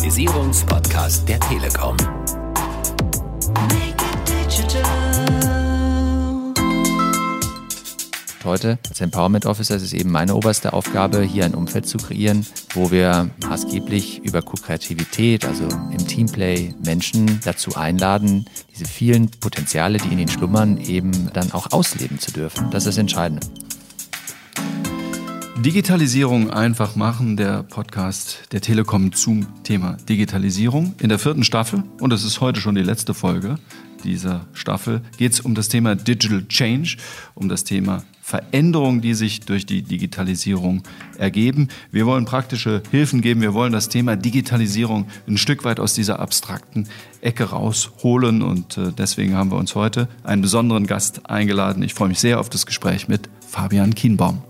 Digitalisierungspodcast der Telekom. Heute als Empowerment Officer ist es eben meine oberste Aufgabe, hier ein Umfeld zu kreieren, wo wir maßgeblich über Co-Kreativität, also im Teamplay, Menschen dazu einladen, diese vielen Potenziale, die in ihnen schlummern, eben dann auch ausleben zu dürfen. Das ist das Entscheidende. Digitalisierung einfach machen, der Podcast der Telekom zum Thema Digitalisierung in der vierten Staffel. Und es ist heute schon die letzte Folge dieser Staffel. Geht es um das Thema Digital Change, um das Thema Veränderungen, die sich durch die Digitalisierung ergeben. Wir wollen praktische Hilfen geben. Wir wollen das Thema Digitalisierung ein Stück weit aus dieser abstrakten Ecke rausholen. Und äh, deswegen haben wir uns heute einen besonderen Gast eingeladen. Ich freue mich sehr auf das Gespräch mit Fabian Kienbaum.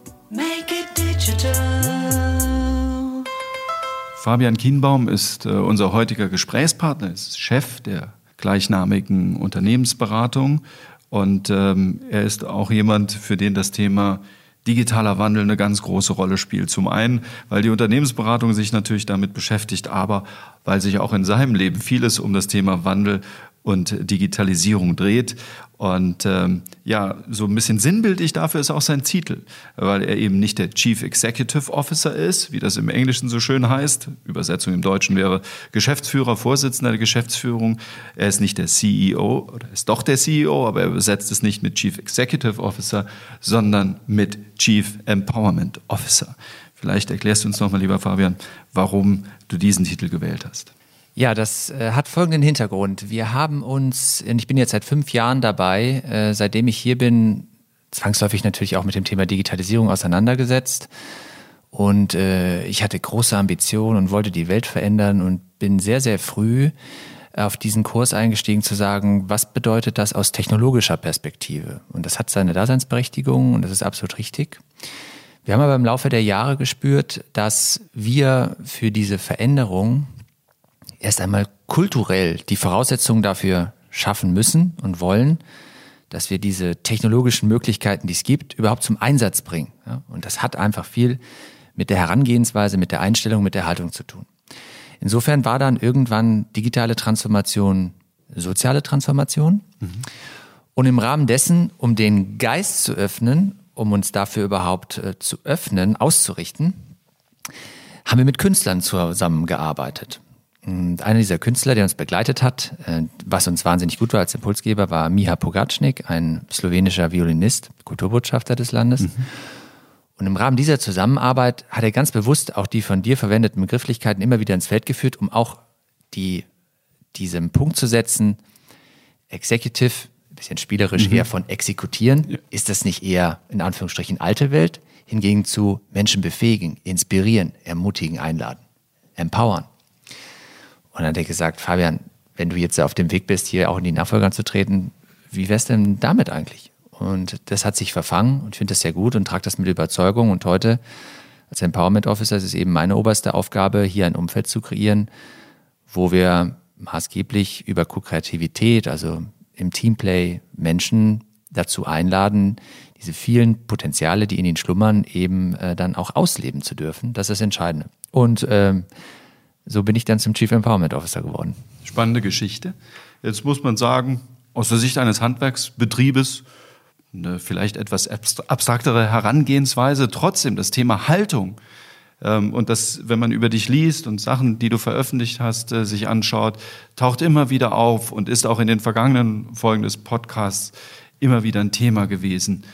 Fabian Kienbaum ist äh, unser heutiger Gesprächspartner, ist Chef der gleichnamigen Unternehmensberatung und ähm, er ist auch jemand, für den das Thema digitaler Wandel eine ganz große Rolle spielt. Zum einen, weil die Unternehmensberatung sich natürlich damit beschäftigt, aber weil sich auch in seinem Leben vieles um das Thema Wandel und Digitalisierung dreht. Und ähm, ja, so ein bisschen sinnbildlich dafür ist auch sein Titel, weil er eben nicht der Chief Executive Officer ist, wie das im Englischen so schön heißt. Übersetzung im Deutschen wäre Geschäftsführer, Vorsitzender der Geschäftsführung. Er ist nicht der CEO oder ist doch der CEO, aber er übersetzt es nicht mit Chief Executive Officer, sondern mit Chief Empowerment Officer. Vielleicht erklärst du uns nochmal, lieber Fabian, warum du diesen Titel gewählt hast. Ja, das äh, hat folgenden Hintergrund. Wir haben uns, ich bin jetzt seit fünf Jahren dabei, äh, seitdem ich hier bin, zwangsläufig natürlich auch mit dem Thema Digitalisierung auseinandergesetzt. Und äh, ich hatte große Ambitionen und wollte die Welt verändern und bin sehr, sehr früh auf diesen Kurs eingestiegen zu sagen, was bedeutet das aus technologischer Perspektive? Und das hat seine Daseinsberechtigung und das ist absolut richtig. Wir haben aber im Laufe der Jahre gespürt, dass wir für diese Veränderung erst einmal kulturell die Voraussetzungen dafür schaffen müssen und wollen, dass wir diese technologischen Möglichkeiten, die es gibt, überhaupt zum Einsatz bringen. und das hat einfach viel mit der Herangehensweise, mit der Einstellung, mit der Haltung zu tun. Insofern war dann irgendwann digitale Transformation soziale Transformation. Mhm. Und im Rahmen dessen, um den Geist zu öffnen, um uns dafür überhaupt äh, zu öffnen, auszurichten, haben wir mit Künstlern zusammengearbeitet. Und einer dieser Künstler, der uns begleitet hat, äh, was uns wahnsinnig gut war als Impulsgeber, war Miha Pogacnik, ein slowenischer Violinist, Kulturbotschafter des Landes. Mhm. Und im Rahmen dieser Zusammenarbeit hat er ganz bewusst auch die von dir verwendeten Begrifflichkeiten immer wieder ins Feld geführt, um auch die, diesem Punkt zu setzen, Executive, ein bisschen spielerisch mhm. eher von exekutieren. Ja. Ist das nicht eher in Anführungsstrichen alte Welt? Hingegen zu Menschen befähigen, inspirieren, ermutigen, einladen, empowern. Und dann hat er gesagt, Fabian, wenn du jetzt auf dem Weg bist, hier auch in die Nachfolger zu treten, wie wär's denn damit eigentlich? Und das hat sich verfangen und ich finde das sehr gut und trage das mit Überzeugung. Und heute als Empowerment Officer ist es eben meine oberste Aufgabe, hier ein Umfeld zu kreieren, wo wir maßgeblich über Co-Kreativität, also im Teamplay Menschen dazu einladen, diese vielen Potenziale, die in ihnen schlummern, eben äh, dann auch ausleben zu dürfen. Das ist das Entscheidende. Und ähm, so bin ich dann zum Chief Empowerment Officer geworden. Spannende Geschichte. Jetzt muss man sagen, aus der Sicht eines Handwerksbetriebes eine vielleicht etwas abstraktere Herangehensweise, trotzdem das Thema Haltung ähm, und das, wenn man über dich liest und Sachen, die du veröffentlicht hast, äh, sich anschaut, taucht immer wieder auf und ist auch in den vergangenen Folgen des Podcasts immer wieder ein Thema gewesen.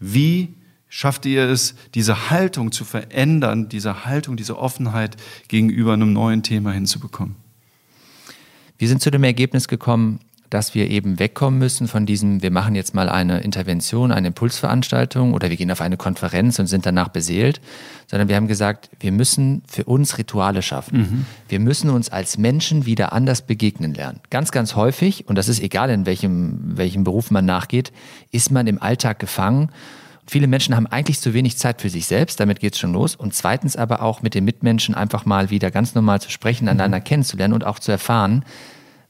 Wie schafft ihr es, diese Haltung zu verändern, diese Haltung, diese Offenheit gegenüber einem neuen Thema hinzubekommen? Wir sind zu dem Ergebnis gekommen, dass wir eben wegkommen müssen von diesem, wir machen jetzt mal eine Intervention, eine Impulsveranstaltung oder wir gehen auf eine Konferenz und sind danach beseelt, sondern wir haben gesagt, wir müssen für uns Rituale schaffen. Mhm. Wir müssen uns als Menschen wieder anders begegnen lernen. Ganz, ganz häufig, und das ist egal, in welchem, welchem Beruf man nachgeht, ist man im Alltag gefangen Viele Menschen haben eigentlich zu wenig Zeit für sich selbst, damit geht's schon los. Und zweitens aber auch mit den Mitmenschen einfach mal wieder ganz normal zu sprechen, einander mhm. kennenzulernen und auch zu erfahren,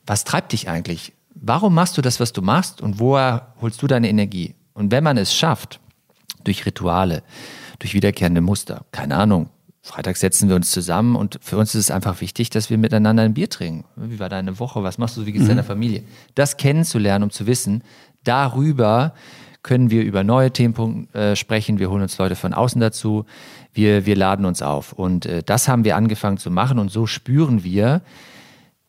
was treibt dich eigentlich? Warum machst du das, was du machst und woher holst du deine Energie? Und wenn man es schafft, durch Rituale, durch wiederkehrende Muster, keine Ahnung, Freitags setzen wir uns zusammen und für uns ist es einfach wichtig, dass wir miteinander ein Bier trinken. Wie war deine Woche? Was machst du? Wie geht's mhm. deiner Familie? Das kennenzulernen, um zu wissen, darüber können wir über neue Themen äh, sprechen. Wir holen uns Leute von außen dazu. Wir, wir laden uns auf. Und äh, das haben wir angefangen zu machen und so spüren wir,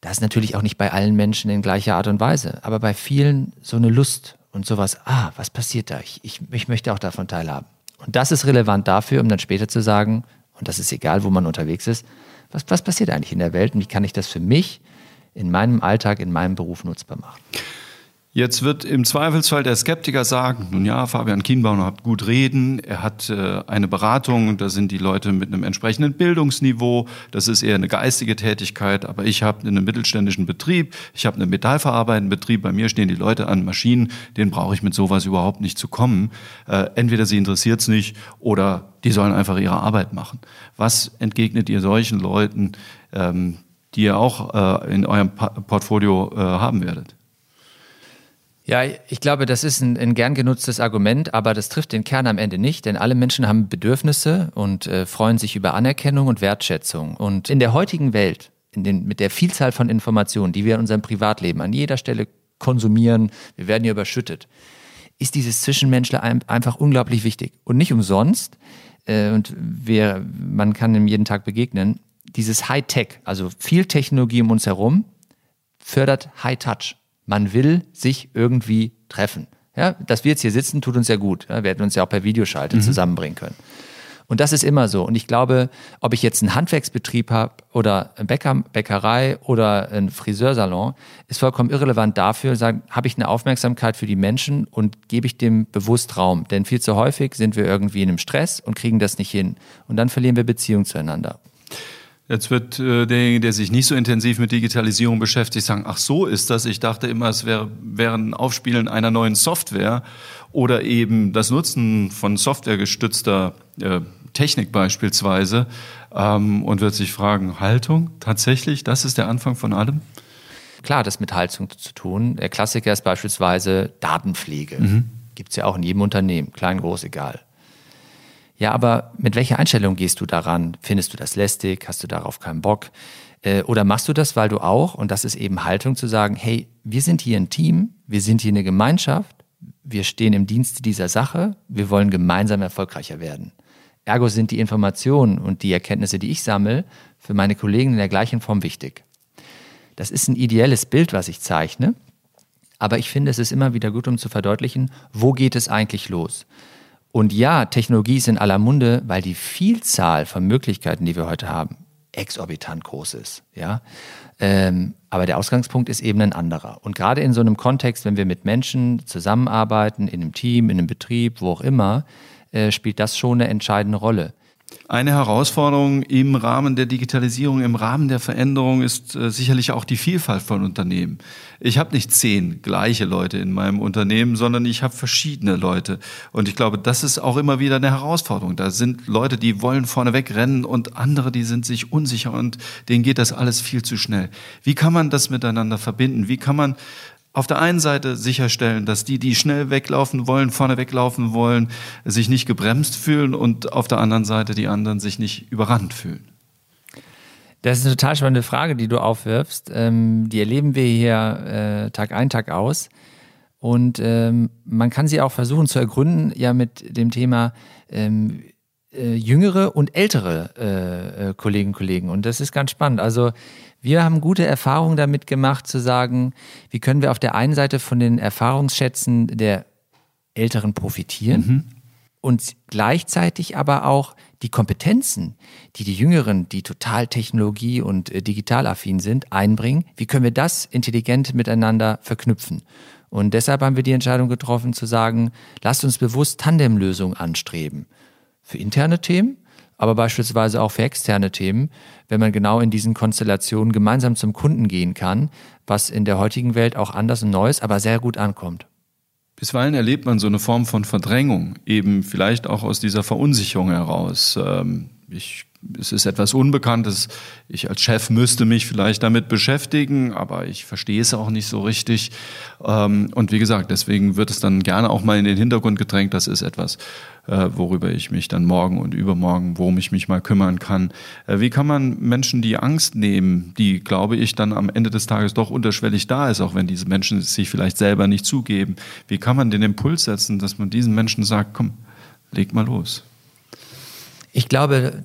das ist natürlich auch nicht bei allen Menschen in gleicher Art und Weise, aber bei vielen so eine Lust und sowas, ah, was passiert da? Ich, ich, ich möchte auch davon teilhaben. Und das ist relevant dafür, um dann später zu sagen, und das ist egal, wo man unterwegs ist, was, was passiert eigentlich in der Welt und wie kann ich das für mich in meinem Alltag, in meinem Beruf nutzbar machen? Jetzt wird im Zweifelsfall der Skeptiker sagen, nun ja, Fabian Kienbaum hat gut reden, er hat äh, eine Beratung, da sind die Leute mit einem entsprechenden Bildungsniveau, das ist eher eine geistige Tätigkeit, aber ich habe einen mittelständischen Betrieb, ich habe einen metallverarbeitenden Betrieb, bei mir stehen die Leute an Maschinen, denen brauche ich mit sowas überhaupt nicht zu kommen. Äh, entweder sie interessiert es nicht oder die sollen einfach ihre Arbeit machen. Was entgegnet ihr solchen Leuten, ähm, die ihr auch äh, in eurem Portfolio äh, haben werdet? Ja, ich glaube, das ist ein, ein, gern genutztes Argument, aber das trifft den Kern am Ende nicht, denn alle Menschen haben Bedürfnisse und äh, freuen sich über Anerkennung und Wertschätzung. Und in der heutigen Welt, den, mit der Vielzahl von Informationen, die wir in unserem Privatleben an jeder Stelle konsumieren, wir werden hier überschüttet, ist dieses Zwischenmenschler einfach unglaublich wichtig. Und nicht umsonst, äh, und wir, man kann ihm jeden Tag begegnen, dieses High-Tech, also viel Technologie um uns herum, fördert High-Touch. Man will sich irgendwie treffen. Ja, dass wir jetzt hier sitzen, tut uns ja gut. Ja, wir hätten uns ja auch per Videoschalte mhm. zusammenbringen können. Und das ist immer so. Und ich glaube, ob ich jetzt einen Handwerksbetrieb habe oder eine Bäcker, Bäckerei oder einen Friseursalon, ist vollkommen irrelevant dafür, sagen, habe ich eine Aufmerksamkeit für die Menschen und gebe ich dem bewusst Raum. Denn viel zu häufig sind wir irgendwie in einem Stress und kriegen das nicht hin. Und dann verlieren wir Beziehungen zueinander. Jetzt wird äh, derjenige, der sich nicht so intensiv mit Digitalisierung beschäftigt, sagen, ach so ist das. Ich dachte immer, es wäre, wäre ein Aufspielen einer neuen Software oder eben das Nutzen von softwaregestützter äh, Technik beispielsweise ähm, und wird sich fragen, Haltung tatsächlich, das ist der Anfang von allem? Klar, das mit Haltung zu tun. Der Klassiker ist beispielsweise Datenpflege. Mhm. Gibt es ja auch in jedem Unternehmen, klein, groß, egal. Ja, aber mit welcher Einstellung gehst du daran? Findest du das lästig? Hast du darauf keinen Bock? Äh, oder machst du das, weil du auch, und das ist eben Haltung, zu sagen, hey, wir sind hier ein Team, wir sind hier eine Gemeinschaft, wir stehen im Dienste dieser Sache, wir wollen gemeinsam erfolgreicher werden. Ergo sind die Informationen und die Erkenntnisse, die ich sammle, für meine Kollegen in der gleichen Form wichtig. Das ist ein ideelles Bild, was ich zeichne, aber ich finde, es ist immer wieder gut, um zu verdeutlichen, wo geht es eigentlich los? Und ja, Technologie ist in aller Munde, weil die Vielzahl von Möglichkeiten, die wir heute haben, exorbitant groß ist. Ja? Ähm, aber der Ausgangspunkt ist eben ein anderer. Und gerade in so einem Kontext, wenn wir mit Menschen zusammenarbeiten, in einem Team, in einem Betrieb, wo auch immer, äh, spielt das schon eine entscheidende Rolle. Eine Herausforderung im Rahmen der Digitalisierung, im Rahmen der Veränderung ist äh, sicherlich auch die Vielfalt von Unternehmen. Ich habe nicht zehn gleiche Leute in meinem Unternehmen, sondern ich habe verschiedene Leute. Und ich glaube, das ist auch immer wieder eine Herausforderung. Da sind Leute, die wollen vorneweg rennen und andere, die sind sich unsicher und denen geht das alles viel zu schnell. Wie kann man das miteinander verbinden? Wie kann man auf der einen Seite sicherstellen, dass die, die schnell weglaufen wollen, vorne weglaufen wollen, sich nicht gebremst fühlen und auf der anderen Seite die anderen sich nicht überrannt fühlen? Das ist eine total spannende Frage, die du aufwirfst. Ähm, die erleben wir hier äh, Tag ein, Tag aus. Und ähm, man kann sie auch versuchen zu ergründen, ja, mit dem Thema ähm, äh, jüngere und ältere äh, äh Kolleginnen und Kollegen. Und das ist ganz spannend. Also wir haben gute Erfahrungen damit gemacht, zu sagen, wie können wir auf der einen Seite von den Erfahrungsschätzen der Älteren profitieren mhm. und gleichzeitig aber auch die Kompetenzen, die die Jüngeren, die total technologie- und äh, digitalaffin sind, einbringen. Wie können wir das intelligent miteinander verknüpfen? Und deshalb haben wir die Entscheidung getroffen zu sagen, lasst uns bewusst Tandemlösungen anstreben. Für interne Themen, aber beispielsweise auch für externe Themen, wenn man genau in diesen Konstellationen gemeinsam zum Kunden gehen kann, was in der heutigen Welt auch anders und neu ist, aber sehr gut ankommt. Bisweilen erlebt man so eine Form von Verdrängung, eben vielleicht auch aus dieser Verunsicherung heraus. Ähm, ich es ist etwas Unbekanntes. Ich als Chef müsste mich vielleicht damit beschäftigen, aber ich verstehe es auch nicht so richtig. Ähm, und wie gesagt, deswegen wird es dann gerne auch mal in den Hintergrund gedrängt. Das ist etwas, äh, worüber ich mich dann morgen und übermorgen, worum ich mich mal kümmern kann. Äh, wie kann man Menschen die Angst nehmen, die, glaube ich, dann am Ende des Tages doch unterschwellig da ist, auch wenn diese Menschen es sich vielleicht selber nicht zugeben? Wie kann man den Impuls setzen, dass man diesen Menschen sagt, komm, leg mal los? Ich glaube,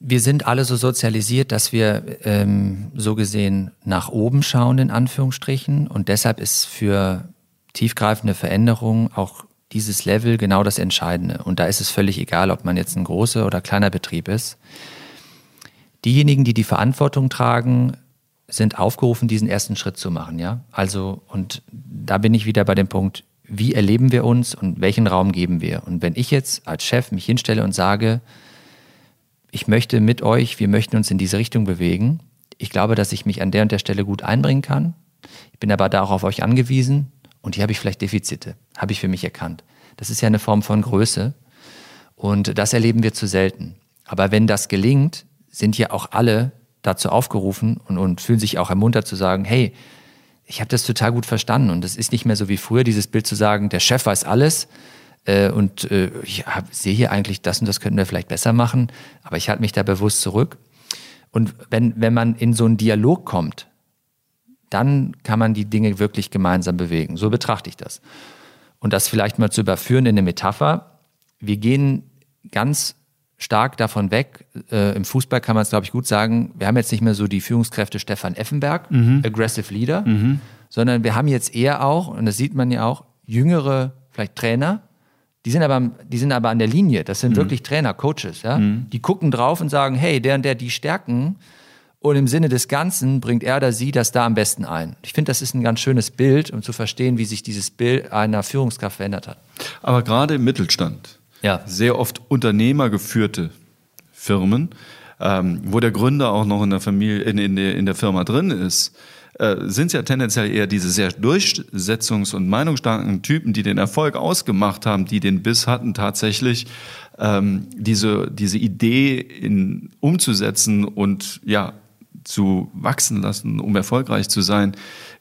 wir sind alle so sozialisiert, dass wir ähm, so gesehen nach oben schauen, in Anführungsstrichen. Und deshalb ist für tiefgreifende Veränderungen auch dieses Level genau das Entscheidende. Und da ist es völlig egal, ob man jetzt ein großer oder kleiner Betrieb ist. Diejenigen, die die Verantwortung tragen, sind aufgerufen, diesen ersten Schritt zu machen, ja. Also, und da bin ich wieder bei dem Punkt, wie erleben wir uns und welchen Raum geben wir? Und wenn ich jetzt als Chef mich hinstelle und sage, ich möchte mit euch, wir möchten uns in diese Richtung bewegen. Ich glaube, dass ich mich an der und der Stelle gut einbringen kann. Ich bin aber da auch auf euch angewiesen und hier habe ich vielleicht Defizite, habe ich für mich erkannt. Das ist ja eine Form von Größe und das erleben wir zu selten. Aber wenn das gelingt, sind ja auch alle dazu aufgerufen und, und fühlen sich auch ermuntert zu sagen, hey, ich habe das total gut verstanden und es ist nicht mehr so wie früher, dieses Bild zu sagen, der Chef weiß alles, äh, und äh, ich hab, sehe hier eigentlich, das und das könnten wir vielleicht besser machen, aber ich halte mich da bewusst zurück. Und wenn, wenn man in so einen Dialog kommt, dann kann man die Dinge wirklich gemeinsam bewegen. So betrachte ich das. Und das vielleicht mal zu überführen in eine Metapher. Wir gehen ganz stark davon weg. Äh, Im Fußball kann man es, glaube ich, gut sagen. Wir haben jetzt nicht mehr so die Führungskräfte Stefan Effenberg, mhm. Aggressive Leader, mhm. sondern wir haben jetzt eher auch, und das sieht man ja auch, jüngere, vielleicht Trainer, die sind aber, die sind aber an der Linie. Das sind mhm. wirklich Trainer, Coaches. Ja? Mhm. Die gucken drauf und sagen, hey, der und der die Stärken. Und im Sinne des Ganzen bringt er oder sie das da am besten ein. Ich finde, das ist ein ganz schönes Bild, um zu verstehen, wie sich dieses Bild einer Führungskraft verändert hat. Aber gerade im Mittelstand, ja. sehr oft unternehmergeführte Firmen, ähm, wo der Gründer auch noch in der Familie, in, in, der, in der Firma drin ist, äh, sind ja tendenziell eher diese sehr durchsetzungs- und meinungsstarken Typen, die den Erfolg ausgemacht haben, die den Biss hatten, tatsächlich ähm, diese, diese Idee in, umzusetzen und ja, zu wachsen lassen, um erfolgreich zu sein,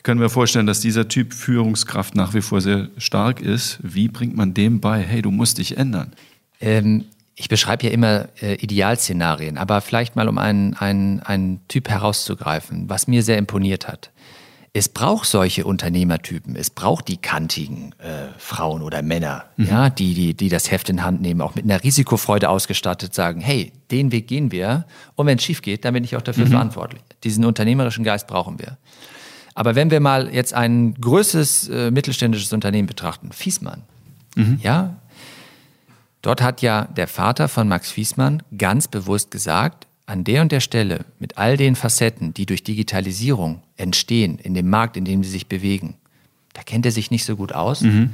können wir vorstellen, dass dieser Typ Führungskraft nach wie vor sehr stark ist. Wie bringt man dem bei, hey, du musst dich ändern? Ähm, ich beschreibe ja immer äh, Idealszenarien, aber vielleicht mal um einen, einen, einen Typ herauszugreifen, was mir sehr imponiert hat. Es braucht solche Unternehmertypen, es braucht die kantigen äh, Frauen oder Männer, mhm. ja, die, die, die das Heft in Hand nehmen, auch mit einer Risikofreude ausgestattet, sagen, hey, den Weg gehen wir und wenn es schief geht, dann bin ich auch dafür mhm. verantwortlich. Diesen unternehmerischen Geist brauchen wir. Aber wenn wir mal jetzt ein größeres äh, mittelständisches Unternehmen betrachten, Fiesmann, mhm. ja, Dort hat ja der Vater von Max Fiesmann ganz bewusst gesagt, an der und der Stelle mit all den Facetten, die durch Digitalisierung entstehen in dem Markt, in dem sie sich bewegen, da kennt er sich nicht so gut aus. Mhm.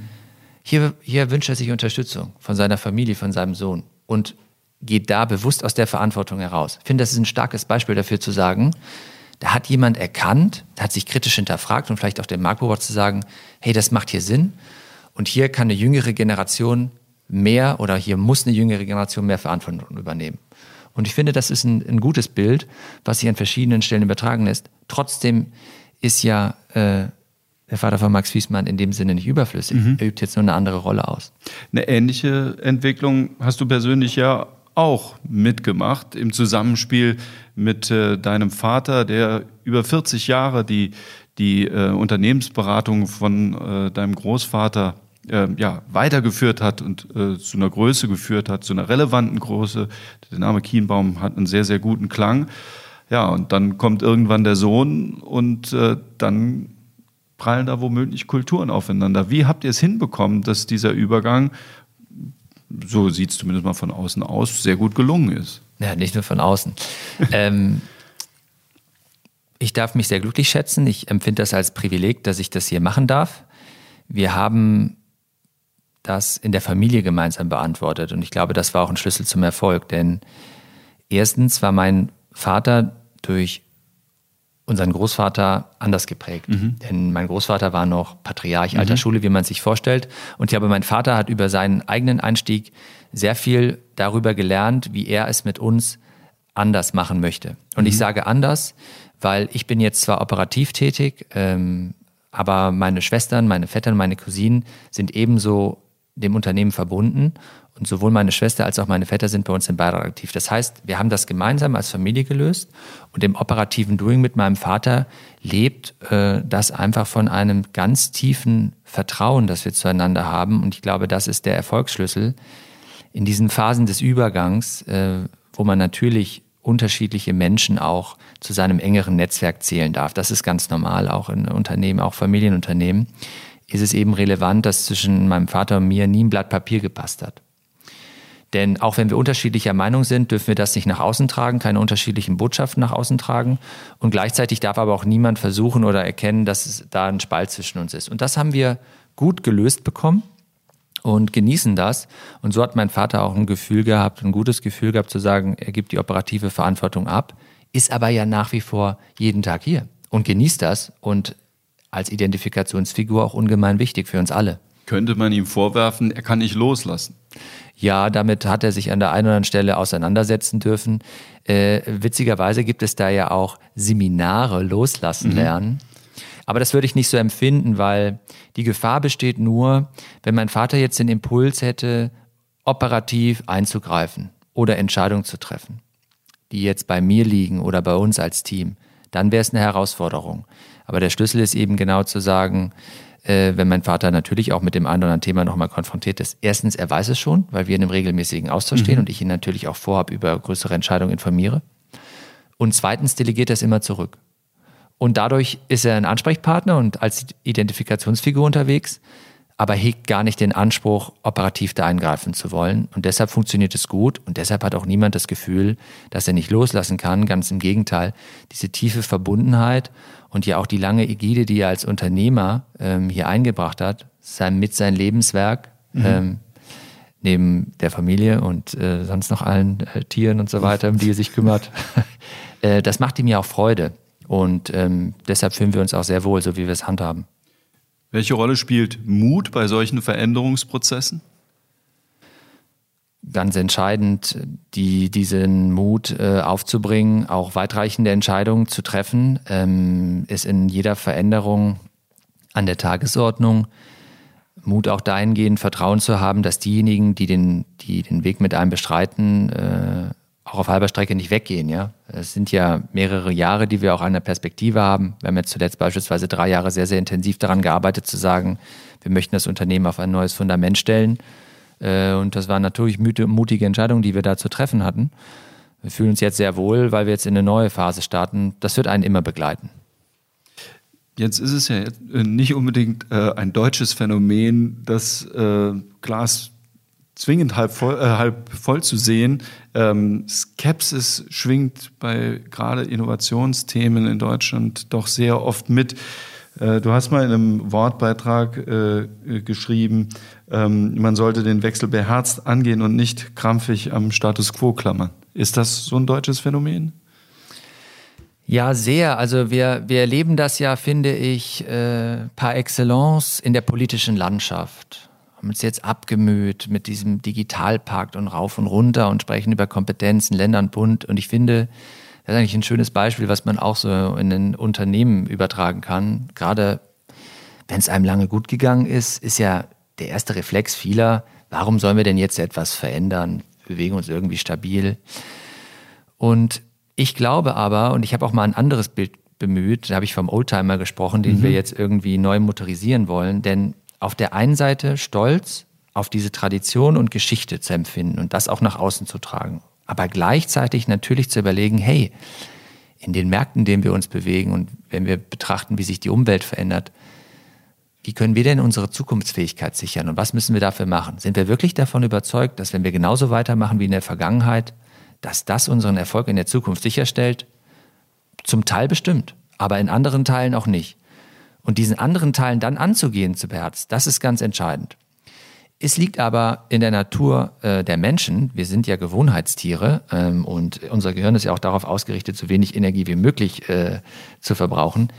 Hier, hier wünscht er sich Unterstützung von seiner Familie, von seinem Sohn und geht da bewusst aus der Verantwortung heraus. Ich finde, das ist ein starkes Beispiel dafür zu sagen, da hat jemand erkannt, hat sich kritisch hinterfragt und vielleicht auch den Marktbeobachter zu sagen, hey, das macht hier Sinn. Und hier kann eine jüngere Generation mehr oder hier muss eine jüngere Generation mehr Verantwortung übernehmen. Und ich finde, das ist ein, ein gutes Bild, was sich an verschiedenen Stellen übertragen lässt. Trotzdem ist ja äh, der Vater von Max Wiesmann in dem Sinne nicht überflüssig. Mhm. Er übt jetzt nur eine andere Rolle aus. Eine ähnliche Entwicklung hast du persönlich ja auch mitgemacht im Zusammenspiel mit äh, deinem Vater, der über 40 Jahre die, die äh, Unternehmensberatung von äh, deinem Großvater äh, ja, weitergeführt hat und äh, zu einer Größe geführt hat, zu einer relevanten Größe. Der Name Kienbaum hat einen sehr, sehr guten Klang. Ja, und dann kommt irgendwann der Sohn und äh, dann prallen da womöglich Kulturen aufeinander. Wie habt ihr es hinbekommen, dass dieser Übergang, so sieht es zumindest mal von außen aus, sehr gut gelungen ist? Ja, nicht nur von außen. ähm, ich darf mich sehr glücklich schätzen. Ich empfinde das als Privileg, dass ich das hier machen darf. Wir haben das in der Familie gemeinsam beantwortet. Und ich glaube, das war auch ein Schlüssel zum Erfolg. Denn erstens war mein Vater durch unseren Großvater anders geprägt. Mhm. Denn mein Großvater war noch Patriarch alter mhm. Schule, wie man sich vorstellt. Und ich glaube, mein Vater hat über seinen eigenen Einstieg sehr viel darüber gelernt, wie er es mit uns anders machen möchte. Und mhm. ich sage anders, weil ich bin jetzt zwar operativ tätig, ähm, aber meine Schwestern, meine Vettern, meine Cousinen sind ebenso dem Unternehmen verbunden und sowohl meine Schwester als auch meine Vetter sind bei uns im Beirat aktiv. Das heißt, wir haben das gemeinsam als Familie gelöst und im operativen Doing mit meinem Vater lebt äh, das einfach von einem ganz tiefen Vertrauen, das wir zueinander haben. Und ich glaube, das ist der Erfolgsschlüssel in diesen Phasen des Übergangs, äh, wo man natürlich unterschiedliche Menschen auch zu seinem engeren Netzwerk zählen darf. Das ist ganz normal, auch in Unternehmen, auch Familienunternehmen, ist es eben relevant, dass zwischen meinem Vater und mir nie ein Blatt Papier gepasst hat. Denn auch wenn wir unterschiedlicher Meinung sind, dürfen wir das nicht nach außen tragen, keine unterschiedlichen Botschaften nach außen tragen. Und gleichzeitig darf aber auch niemand versuchen oder erkennen, dass es da ein Spalt zwischen uns ist. Und das haben wir gut gelöst bekommen und genießen das. Und so hat mein Vater auch ein Gefühl gehabt, ein gutes Gefühl gehabt zu sagen, er gibt die operative Verantwortung ab, ist aber ja nach wie vor jeden Tag hier und genießt das und als Identifikationsfigur auch ungemein wichtig für uns alle. Könnte man ihm vorwerfen, er kann nicht loslassen? Ja, damit hat er sich an der einen oder anderen Stelle auseinandersetzen dürfen. Äh, witzigerweise gibt es da ja auch Seminare loslassen mhm. lernen. Aber das würde ich nicht so empfinden, weil die Gefahr besteht nur, wenn mein Vater jetzt den Impuls hätte, operativ einzugreifen oder Entscheidungen zu treffen, die jetzt bei mir liegen oder bei uns als Team, dann wäre es eine Herausforderung. Aber der Schlüssel ist eben genau zu sagen, äh, wenn mein Vater natürlich auch mit dem einen oder anderen Thema nochmal konfrontiert ist. Erstens, er weiß es schon, weil wir in einem regelmäßigen Austausch mhm. stehen und ich ihn natürlich auch vorab über größere Entscheidungen informiere. Und zweitens delegiert er es immer zurück. Und dadurch ist er ein Ansprechpartner und als Identifikationsfigur unterwegs, aber hegt gar nicht den Anspruch, operativ da eingreifen zu wollen. Und deshalb funktioniert es gut und deshalb hat auch niemand das Gefühl, dass er nicht loslassen kann. Ganz im Gegenteil, diese tiefe Verbundenheit und ja auch die lange Ägide, die er als Unternehmer ähm, hier eingebracht hat, sein, mit seinem Lebenswerk, mhm. ähm, neben der Familie und äh, sonst noch allen äh, Tieren und so weiter, um die er sich kümmert, äh, das macht ihm ja auch Freude. Und ähm, deshalb fühlen wir uns auch sehr wohl, so wie wir es handhaben. Welche Rolle spielt Mut bei solchen Veränderungsprozessen? Ganz entscheidend, die, diesen Mut äh, aufzubringen, auch weitreichende Entscheidungen zu treffen, ähm, ist in jeder Veränderung an der Tagesordnung. Mut auch dahingehend, Vertrauen zu haben, dass diejenigen, die den, die den Weg mit einem bestreiten, äh, auch auf halber Strecke nicht weggehen. Ja, es sind ja mehrere Jahre, die wir auch eine Perspektive haben. Wir haben jetzt zuletzt beispielsweise drei Jahre sehr, sehr intensiv daran gearbeitet, zu sagen, wir möchten das Unternehmen auf ein neues Fundament stellen. Äh, und das waren natürlich mutige Entscheidungen, die wir da zu treffen hatten. Wir fühlen uns jetzt sehr wohl, weil wir jetzt in eine neue Phase starten. Das wird einen immer begleiten. Jetzt ist es ja äh, nicht unbedingt äh, ein deutsches Phänomen, das Glas zwingend halb voll, äh, halb voll zu sehen. Ähm, Skepsis schwingt bei gerade Innovationsthemen in Deutschland doch sehr oft mit. Äh, du hast mal in einem Wortbeitrag äh, geschrieben, ähm, man sollte den Wechsel beherzt angehen und nicht krampfig am Status quo klammern. Ist das so ein deutsches Phänomen? Ja, sehr. Also wir, wir erleben das ja, finde ich, äh, par excellence in der politischen Landschaft haben uns jetzt abgemüht mit diesem Digitalpakt und rauf und runter und sprechen über Kompetenzen, Länder und Bund. Und ich finde, das ist eigentlich ein schönes Beispiel, was man auch so in den Unternehmen übertragen kann. Gerade wenn es einem lange gut gegangen ist, ist ja der erste Reflex vieler, warum sollen wir denn jetzt etwas verändern? Wir bewegen uns irgendwie stabil. Und ich glaube aber, und ich habe auch mal ein anderes Bild bemüht, da habe ich vom Oldtimer gesprochen, den mhm. wir jetzt irgendwie neu motorisieren wollen, denn auf der einen Seite stolz auf diese Tradition und Geschichte zu empfinden und das auch nach außen zu tragen. Aber gleichzeitig natürlich zu überlegen, hey, in den Märkten, in denen wir uns bewegen und wenn wir betrachten, wie sich die Umwelt verändert, wie können wir denn unsere Zukunftsfähigkeit sichern und was müssen wir dafür machen? Sind wir wirklich davon überzeugt, dass wenn wir genauso weitermachen wie in der Vergangenheit, dass das unseren Erfolg in der Zukunft sicherstellt? Zum Teil bestimmt, aber in anderen Teilen auch nicht. Und diesen anderen Teilen dann anzugehen zu beherzen, das ist ganz entscheidend. Es liegt aber in der Natur äh, der Menschen, wir sind ja Gewohnheitstiere ähm, und unser Gehirn ist ja auch darauf ausgerichtet, so wenig Energie wie möglich äh, zu verbrauchen,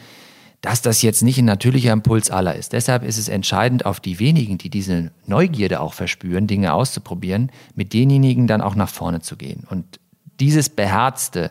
dass das jetzt nicht ein natürlicher Impuls aller ist. Deshalb ist es entscheidend, auf die wenigen, die diese Neugierde auch verspüren, Dinge auszuprobieren, mit denjenigen dann auch nach vorne zu gehen. Und dieses Beherzte,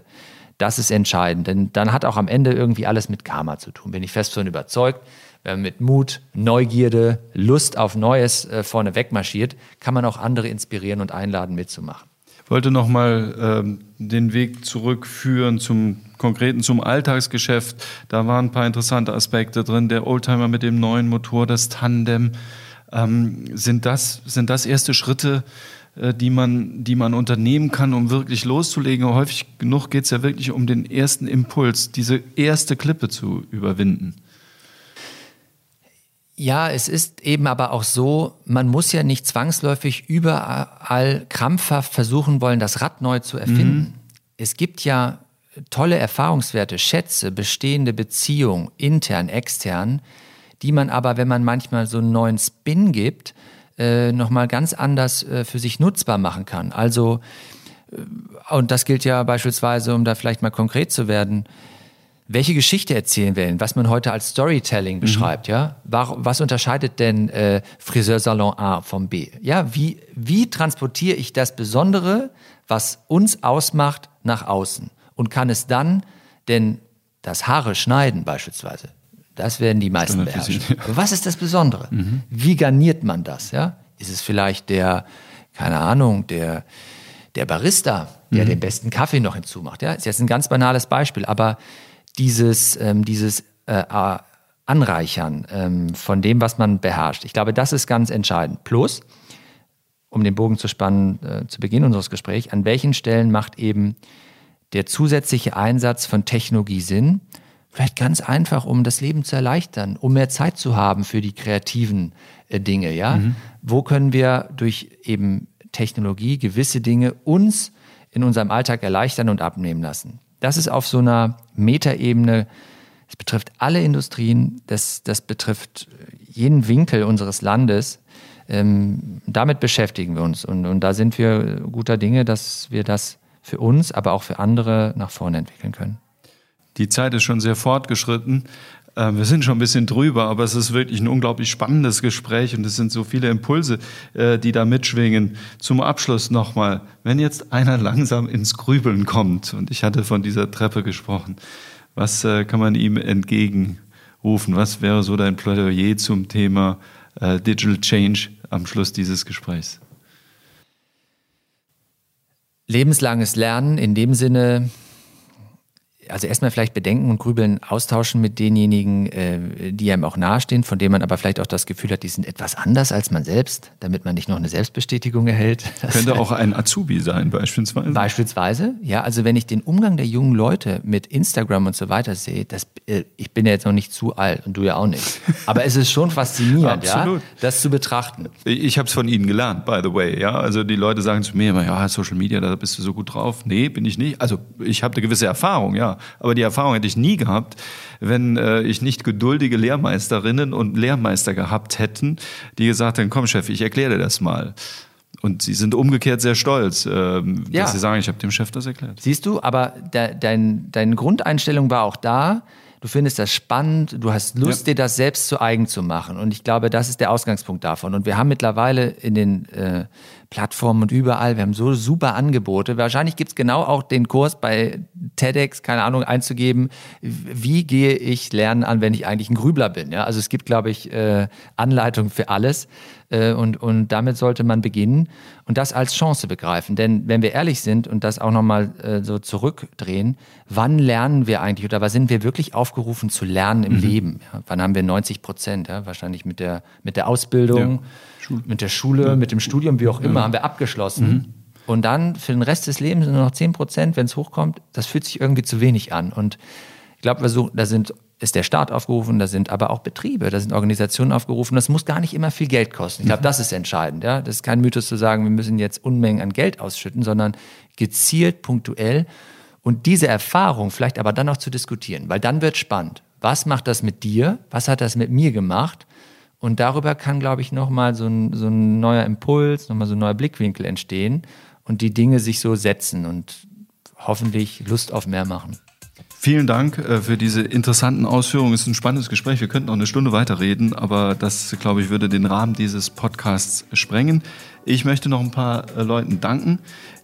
das ist entscheidend. Denn dann hat auch am Ende irgendwie alles mit Karma zu tun. Bin ich fest davon überzeugt. Wenn man mit Mut, Neugierde, Lust auf Neues äh, vorne wegmarschiert, kann man auch andere inspirieren und einladen, mitzumachen. Ich wollte nochmal ähm, den Weg zurückführen zum Konkreten, zum Alltagsgeschäft. Da waren ein paar interessante Aspekte drin. Der Oldtimer mit dem neuen Motor, das Tandem. Ähm, sind, das, sind das erste Schritte, äh, die man, die man unternehmen kann, um wirklich loszulegen. häufig genug geht es ja wirklich um den ersten Impuls, diese erste Klippe zu überwinden. Ja, es ist eben aber auch so, man muss ja nicht zwangsläufig überall krampfhaft versuchen wollen, das Rad neu zu erfinden. Mhm. Es gibt ja tolle Erfahrungswerte, Schätze, bestehende Beziehungen, intern, extern, die man aber, wenn man manchmal so einen neuen Spin gibt, äh, nochmal ganz anders äh, für sich nutzbar machen kann. Also, äh, und das gilt ja beispielsweise, um da vielleicht mal konkret zu werden, welche Geschichte erzählen wir denn, was man heute als Storytelling mhm. beschreibt, mhm. ja? Was unterscheidet denn äh, Friseursalon A vom B? Ja, wie, wie transportiere ich das Besondere, was uns ausmacht, nach außen? Und kann es dann denn das Haare schneiden beispielsweise? Das werden die meisten beherrschen. Aber was ist das Besondere? Mhm. Wie garniert man das? Ja? Ist es vielleicht der, keine Ahnung, der, der Barista, der mhm. den besten Kaffee noch hinzumacht? Ja? Ist jetzt ein ganz banales Beispiel, aber dieses, ähm, dieses äh, Anreichern ähm, von dem, was man beherrscht, ich glaube, das ist ganz entscheidend. Plus, um den Bogen zu spannen, äh, zu Beginn unseres Gesprächs, an welchen Stellen macht eben der zusätzliche Einsatz von Technologie Sinn? Vielleicht ganz einfach, um das Leben zu erleichtern, um mehr Zeit zu haben für die kreativen äh, Dinge, ja? Mhm. Wo können wir durch eben Technologie gewisse Dinge uns in unserem Alltag erleichtern und abnehmen lassen? Das ist auf so einer Metaebene, es betrifft alle Industrien, das, das betrifft jeden Winkel unseres Landes. Ähm, damit beschäftigen wir uns und, und da sind wir guter Dinge, dass wir das für uns, aber auch für andere nach vorne entwickeln können. Die Zeit ist schon sehr fortgeschritten. Ähm, wir sind schon ein bisschen drüber, aber es ist wirklich ein unglaublich spannendes Gespräch und es sind so viele Impulse, äh, die da mitschwingen. Zum Abschluss nochmal, wenn jetzt einer langsam ins Grübeln kommt, und ich hatte von dieser Treppe gesprochen, was äh, kann man ihm entgegenrufen? Was wäre so dein Plädoyer zum Thema äh, Digital Change am Schluss dieses Gesprächs? Lebenslanges Lernen in dem Sinne, also erstmal vielleicht Bedenken und Grübeln austauschen mit denjenigen, äh, die einem auch nahestehen, von denen man aber vielleicht auch das Gefühl hat, die sind etwas anders als man selbst, damit man nicht noch eine Selbstbestätigung erhält. Das Könnte auch ein Azubi sein, beispielsweise. Beispielsweise, ja. Also wenn ich den Umgang der jungen Leute mit Instagram und so weiter sehe, das, äh, ich bin ja jetzt noch nicht zu alt und du ja auch nicht. Aber es ist schon faszinierend, ja, das zu betrachten. Ich habe es von Ihnen gelernt, by the way. Ja, also die Leute sagen zu mir immer, ja, Social Media, da bist du so gut drauf. Nee, bin ich nicht. Also ich habe eine gewisse Erfahrung, ja. Aber die Erfahrung hätte ich nie gehabt, wenn äh, ich nicht geduldige Lehrmeisterinnen und Lehrmeister gehabt hätten, die gesagt hätten, komm Chef, ich erkläre dir das mal. Und sie sind umgekehrt sehr stolz, ähm, ja. dass sie sagen, ich habe dem Chef das erklärt. Siehst du, aber de, dein, deine Grundeinstellung war auch da, du findest das spannend, du hast Lust, ja. dir das selbst zu eigen zu machen. Und ich glaube, das ist der Ausgangspunkt davon. Und wir haben mittlerweile in den äh, Plattformen und überall, wir haben so super Angebote. Wahrscheinlich gibt es genau auch den Kurs bei TEDx, keine Ahnung, einzugeben, wie gehe ich lernen an, wenn ich eigentlich ein Grübler bin. Ja? Also es gibt, glaube ich, äh, Anleitungen für alles. Äh, und, und damit sollte man beginnen und das als Chance begreifen. Denn wenn wir ehrlich sind und das auch nochmal äh, so zurückdrehen, wann lernen wir eigentlich oder was sind wir wirklich aufgerufen zu lernen im mhm. Leben? Ja, wann haben wir 90 Prozent? Ja? Wahrscheinlich mit der, mit der Ausbildung, ja. Mit der Schule, ja. mit dem Studium, wie auch immer, haben wir abgeschlossen. Mhm. Und dann für den Rest des Lebens sind nur noch 10 Prozent, wenn es hochkommt. Das fühlt sich irgendwie zu wenig an. Und ich glaube, da sind ist der Staat aufgerufen, da sind aber auch Betriebe, da sind Organisationen aufgerufen. Das muss gar nicht immer viel Geld kosten. Ich glaube, das ist entscheidend. Ja? Das ist kein Mythos zu sagen, wir müssen jetzt Unmengen an Geld ausschütten, sondern gezielt, punktuell und diese Erfahrung vielleicht aber dann auch zu diskutieren, weil dann wird spannend. Was macht das mit dir? Was hat das mit mir gemacht? Und darüber kann, glaube ich, nochmal so ein, so ein neuer Impuls, nochmal so ein neuer Blickwinkel entstehen und die Dinge sich so setzen und hoffentlich Lust auf mehr machen. Vielen Dank äh, für diese interessanten Ausführungen. Es ist ein spannendes Gespräch. Wir könnten noch eine Stunde weiterreden, aber das, glaube ich, würde den Rahmen dieses Podcasts sprengen. Ich möchte noch ein paar äh, Leuten danken,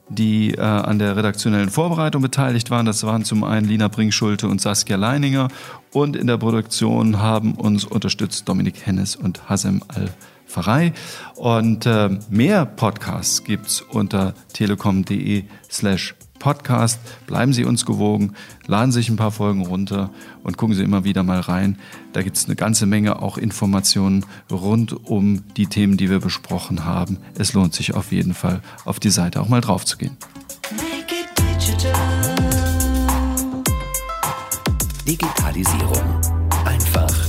die äh, an der redaktionellen Vorbereitung beteiligt waren. Das waren zum einen Lina Bringschulte und Saskia Leininger. Und in der Produktion haben uns unterstützt Dominik Hennes und Hasem Al-Farei. Und äh, mehr Podcasts gibt's unter telekom.de slash Podcast. Bleiben Sie uns gewogen, laden sich ein paar Folgen runter und gucken Sie immer wieder mal rein. Da gibt es eine ganze Menge auch Informationen rund um die Themen, die wir besprochen haben. Es lohnt sich auf jeden Fall, auf die Seite auch mal drauf zu gehen. Digitalisierung. Einfach